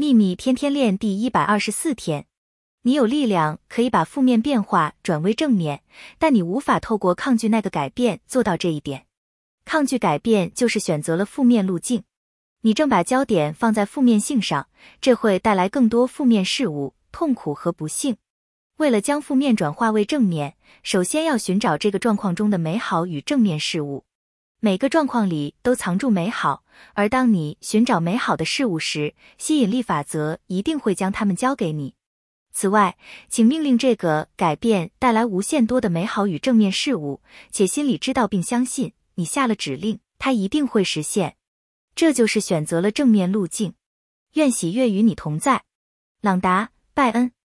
秘密天天练第一百二十四天，你有力量可以把负面变化转为正面，但你无法透过抗拒那个改变做到这一点。抗拒改变就是选择了负面路径。你正把焦点放在负面性上，这会带来更多负面事物、痛苦和不幸。为了将负面转化为正面，首先要寻找这个状况中的美好与正面事物。每个状况里都藏住美好，而当你寻找美好的事物时，吸引力法则一定会将它们交给你。此外，请命令这个改变带来无限多的美好与正面事物，且心里知道并相信，你下了指令，它一定会实现。这就是选择了正面路径。愿喜悦与你同在，朗达·拜恩。